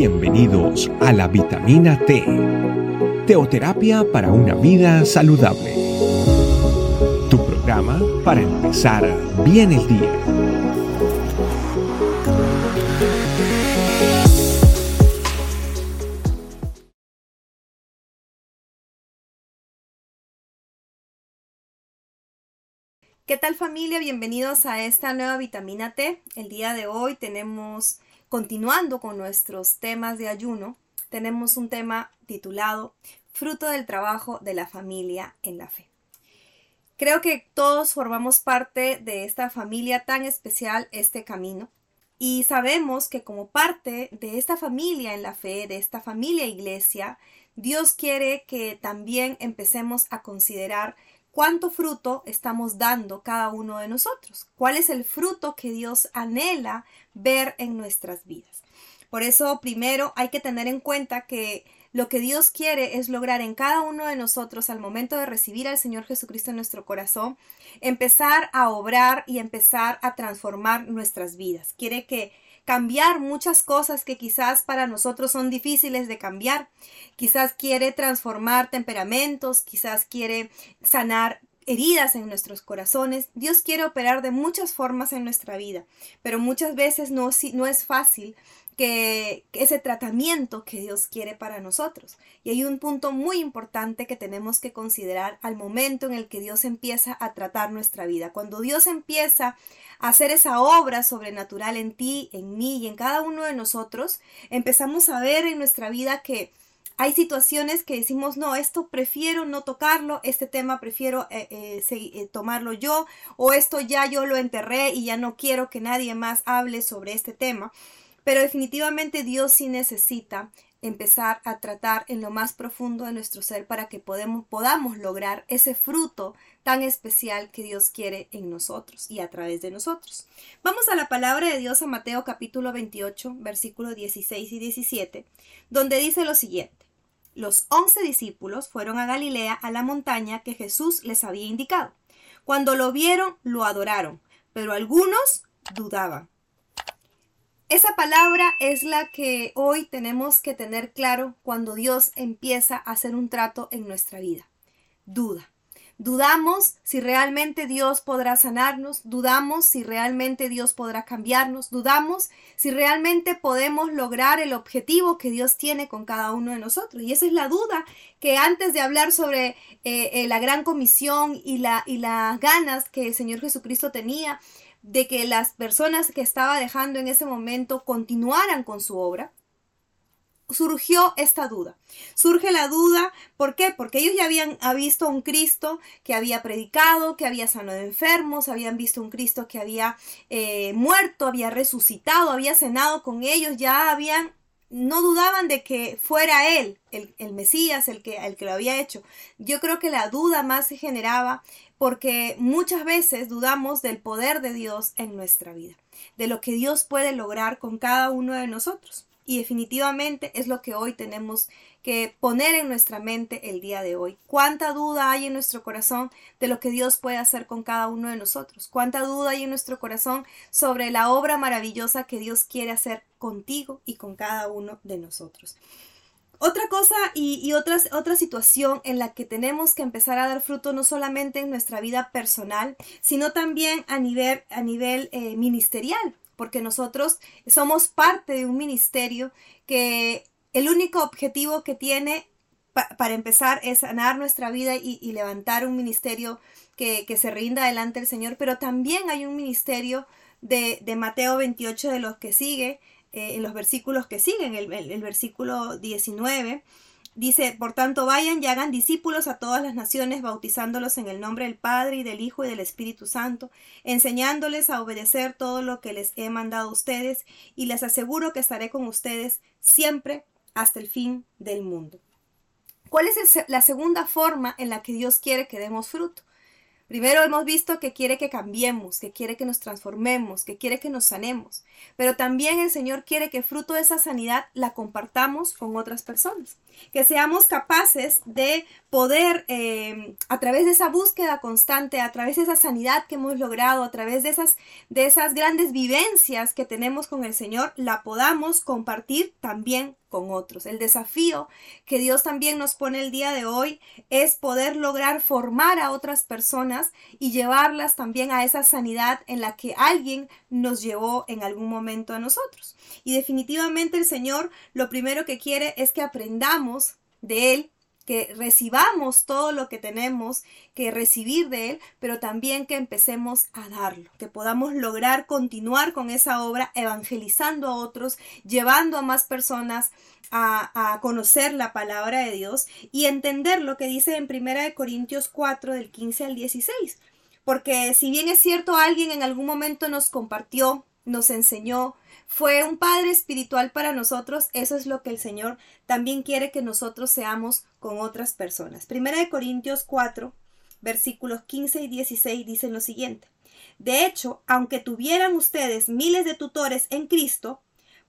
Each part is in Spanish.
Bienvenidos a la vitamina T, teoterapia para una vida saludable. Tu programa para empezar bien el día. ¿Qué tal familia? Bienvenidos a esta nueva vitamina T. El día de hoy tenemos Continuando con nuestros temas de ayuno, tenemos un tema titulado Fruto del trabajo de la familia en la fe. Creo que todos formamos parte de esta familia tan especial, este camino, y sabemos que como parte de esta familia en la fe, de esta familia iglesia, Dios quiere que también empecemos a considerar cuánto fruto estamos dando cada uno de nosotros, cuál es el fruto que Dios anhela ver en nuestras vidas. Por eso, primero hay que tener en cuenta que lo que Dios quiere es lograr en cada uno de nosotros al momento de recibir al Señor Jesucristo en nuestro corazón, empezar a obrar y empezar a transformar nuestras vidas. Quiere que cambiar muchas cosas que quizás para nosotros son difíciles de cambiar. Quizás quiere transformar temperamentos, quizás quiere sanar heridas en nuestros corazones. Dios quiere operar de muchas formas en nuestra vida, pero muchas veces no, no es fácil que, ese tratamiento que Dios quiere para nosotros. Y hay un punto muy importante que tenemos que considerar al momento en el que Dios empieza a tratar nuestra vida. Cuando Dios empieza a hacer esa obra sobrenatural en ti, en mí y en cada uno de nosotros, empezamos a ver en nuestra vida que hay situaciones que decimos, no, esto prefiero no tocarlo, este tema prefiero eh, eh, eh, tomarlo yo, o esto ya yo lo enterré y ya no quiero que nadie más hable sobre este tema. Pero definitivamente Dios sí necesita empezar a tratar en lo más profundo de nuestro ser para que podamos lograr ese fruto tan especial que Dios quiere en nosotros y a través de nosotros. Vamos a la palabra de Dios a Mateo capítulo 28, versículos 16 y 17, donde dice lo siguiente. Los once discípulos fueron a Galilea a la montaña que Jesús les había indicado. Cuando lo vieron, lo adoraron, pero algunos dudaban. Esa palabra es la que hoy tenemos que tener claro cuando Dios empieza a hacer un trato en nuestra vida. Duda. Dudamos si realmente Dios podrá sanarnos, dudamos si realmente Dios podrá cambiarnos, dudamos si realmente podemos lograr el objetivo que Dios tiene con cada uno de nosotros. Y esa es la duda que antes de hablar sobre eh, eh, la gran comisión y, la, y las ganas que el Señor Jesucristo tenía de que las personas que estaba dejando en ese momento continuaran con su obra, surgió esta duda. Surge la duda, ¿por qué? Porque ellos ya habían visto un Cristo que había predicado, que había sanado enfermos, habían visto un Cristo que había eh, muerto, había resucitado, había cenado con ellos, ya habían, no dudaban de que fuera él, el, el Mesías, el que, el que lo había hecho. Yo creo que la duda más se generaba porque muchas veces dudamos del poder de Dios en nuestra vida, de lo que Dios puede lograr con cada uno de nosotros. Y definitivamente es lo que hoy tenemos que poner en nuestra mente el día de hoy. ¿Cuánta duda hay en nuestro corazón de lo que Dios puede hacer con cada uno de nosotros? ¿Cuánta duda hay en nuestro corazón sobre la obra maravillosa que Dios quiere hacer contigo y con cada uno de nosotros? Otra cosa y, otra, situación en la que tenemos que empezar a dar fruto no solamente en nuestra vida personal, sino también a nivel, a nivel eh, ministerial, porque nosotros somos parte de un ministerio que el único objetivo que tiene para empezar es sanar nuestra vida y, levantar un ministerio que, se rinda delante del Señor, pero también hay un ministerio de, de Mateo 28 de los que sigue, eh, en los versículos que siguen, el, el, versículo 19. Dice, por tanto, vayan y hagan discípulos a todas las naciones, bautizándolos en el nombre del Padre y del Hijo y del Espíritu Santo, enseñándoles a obedecer todo lo que les he mandado a ustedes, y les aseguro que estaré con ustedes siempre hasta el fin del mundo. ¿Cuál es la segunda forma en la que Dios quiere que demos fruto? Primero hemos visto que quiere que cambiemos, que quiere que nos transformemos, que quiere que nos sanemos, pero también el Señor quiere que fruto de esa sanidad la compartamos con otras personas, que seamos capaces de poder, eh, a través de esa búsqueda constante, a través de esa sanidad que hemos logrado, a través de esas, de esas grandes vivencias que tenemos con el Señor, la podamos compartir también con otros. El desafío que Dios también nos pone el día de hoy es poder lograr formar a otras personas y llevarlas también a esa sanidad en la que alguien nos llevó en algún momento a nosotros. Y definitivamente el Señor lo primero que quiere es que aprendamos de Él que recibamos todo lo que tenemos que recibir de Él, pero también que empecemos a darlo, que podamos lograr continuar con esa obra evangelizando a otros, llevando a más personas a, conocer la palabra de Dios y entender lo que dice en 1 Corintios 4 del 15 al 16. Porque si bien es cierto, alguien en algún momento nos compartió, nos enseñó, fue un padre espiritual para nosotros, eso es lo que el Señor también quiere que nosotros seamos con otras personas. Primera de Corintios 4, versículos 15 y 16 dicen lo siguiente. De hecho, aunque tuvieran ustedes miles de tutores en Cristo,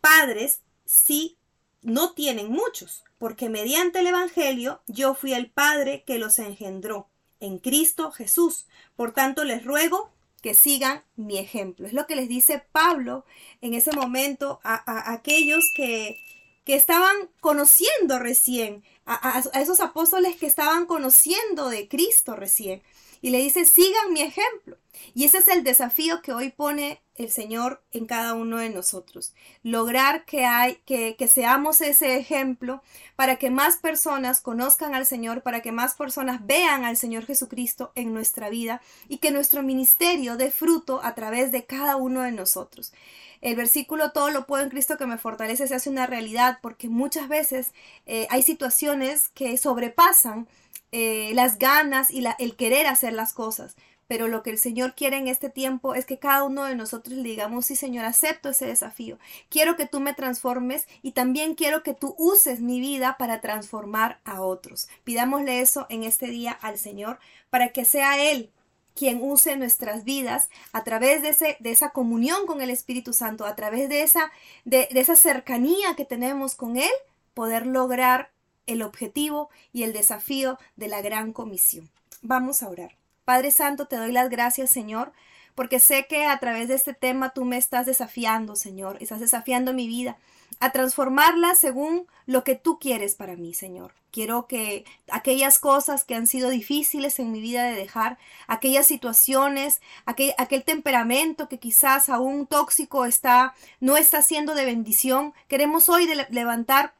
padres sí no tienen muchos, porque mediante el Evangelio yo fui el Padre que los engendró en Cristo Jesús. Por tanto, les ruego que sigan mi ejemplo. Es lo que les dice Pablo en ese momento a, aquellos que, que, estaban conociendo recién, a, a esos apóstoles que estaban conociendo de Cristo recién. Y le dice, sigan mi ejemplo. Y ese es el desafío que hoy pone el Señor en cada uno de nosotros. Lograr que, hay, que, que, seamos ese ejemplo para que más personas conozcan al Señor, para que más personas vean al Señor Jesucristo en nuestra vida y que nuestro ministerio dé fruto a través de cada uno de nosotros. El versículo todo lo puedo en Cristo que me fortalece se hace una realidad porque muchas veces eh, hay situaciones que sobrepasan eh, las ganas y el querer hacer las cosas. Pero lo que el Señor quiere en este tiempo es que cada uno de nosotros le digamos, sí Señor, acepto ese desafío. Quiero que tú me transformes y también quiero que tú uses mi vida para transformar a otros. Pidámosle eso en este día al Señor para que sea Él quien use nuestras vidas a través de, esa comunión con el Espíritu Santo, a través de esa, de esa cercanía que tenemos con Él, poder lograr el objetivo y el desafío de la gran comisión. Vamos a orar. Padre Santo, te doy las gracias, Señor, porque sé que a través de este tema tú me estás desafiando, Señor, estás desafiando mi vida a transformarla según lo que tú quieres para mí, Señor. Quiero que aquellas cosas que han sido difíciles en mi vida de dejar, aquellas situaciones, aquel, temperamento que quizás aún tóxico está, no está siendo de bendición, queremos hoy levantar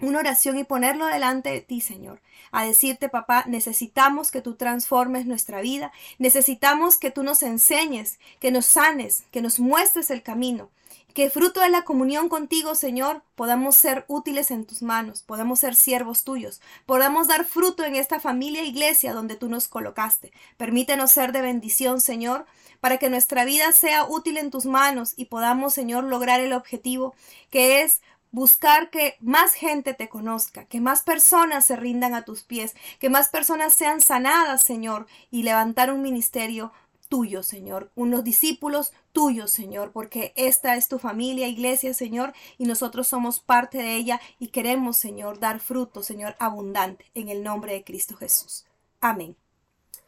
una oración y ponerlo delante de ti, Señor. A decirte, papá, necesitamos que tú transformes nuestra vida, necesitamos que tú nos enseñes, que nos sanes, que nos muestres el camino, que fruto de la comunión contigo, Señor, podamos ser útiles en tus manos, podamos ser siervos tuyos, podamos dar fruto en esta familia e iglesia donde tú nos colocaste. Permítenos ser de bendición, Señor, para que nuestra vida sea útil en tus manos y podamos, Señor, lograr el objetivo que es buscar que más gente te conozca, que más personas se rindan a tus pies, que más personas sean sanadas, Señor, y levantar un ministerio tuyo, Señor, unos discípulos tuyos, Señor, porque esta es tu familia, iglesia, Señor, y nosotros somos parte de ella y queremos, Señor, dar fruto, Señor, abundante, en el nombre de Cristo Jesús. Amén.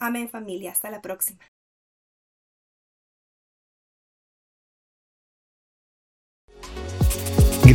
Amén familia, hasta la próxima.